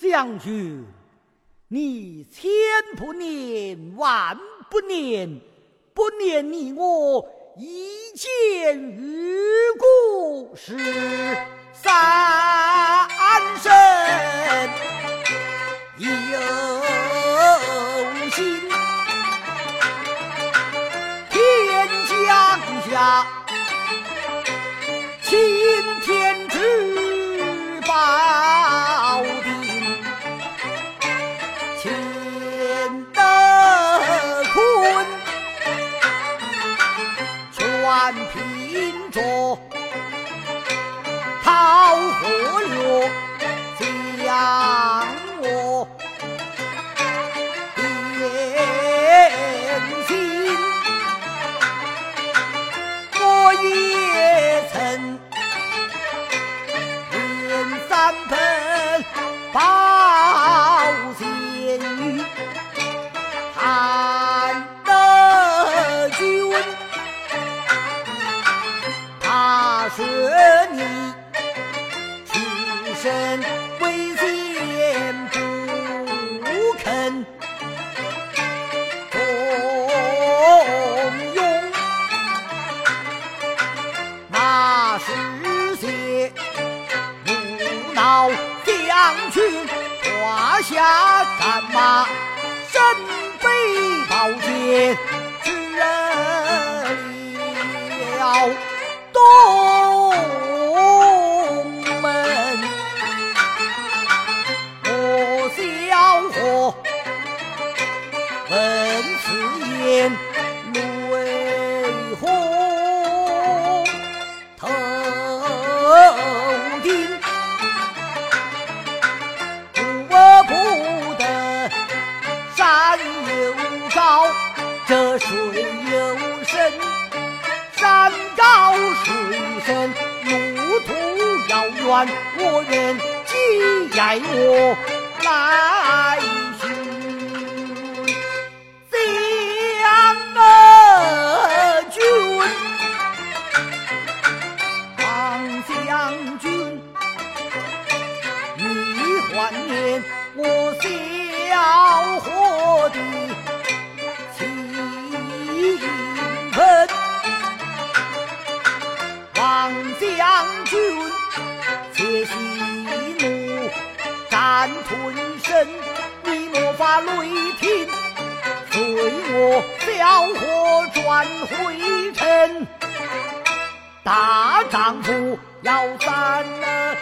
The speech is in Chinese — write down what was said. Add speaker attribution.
Speaker 1: 将军，你千不念，万不念，不念你我一见如故是三生有心，天降下青天之白全凭身危险不肯重用，那是些无脑将军胯下战马，身背宝剑，指了。东此言泪红头顶，我不得山有高，这水有深，山高水深，路途遥远，我愿寄爱我来。难吞身，你莫发雷霆，随我小伙转回城。大丈夫要斩了